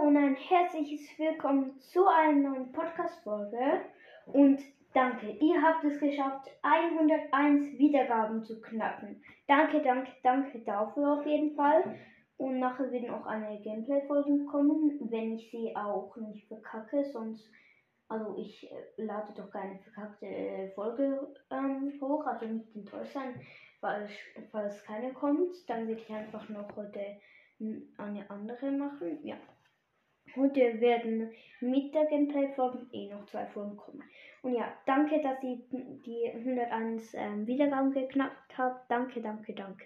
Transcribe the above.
und ein herzliches Willkommen zu einer neuen Podcast-Folge. Und danke, ihr habt es geschafft, 101 Wiedergaben zu knacken. Danke, danke, danke dafür auf jeden Fall. Und nachher werden auch eine Gameplay-Folge kommen, wenn ich sie auch nicht verkacke, sonst, also ich äh, lade doch keine verkackte äh, Folge ähm, hoch, also nicht enttäuscht sein, falls, falls keine kommt, dann werde ich einfach noch heute eine andere machen. Ja. Heute werden mit der Gameplay-Folge eh noch zwei Folgen kommen. Und ja, danke, dass ihr die 101 ähm, Wiedergaben geknackt habt. Danke, danke, danke.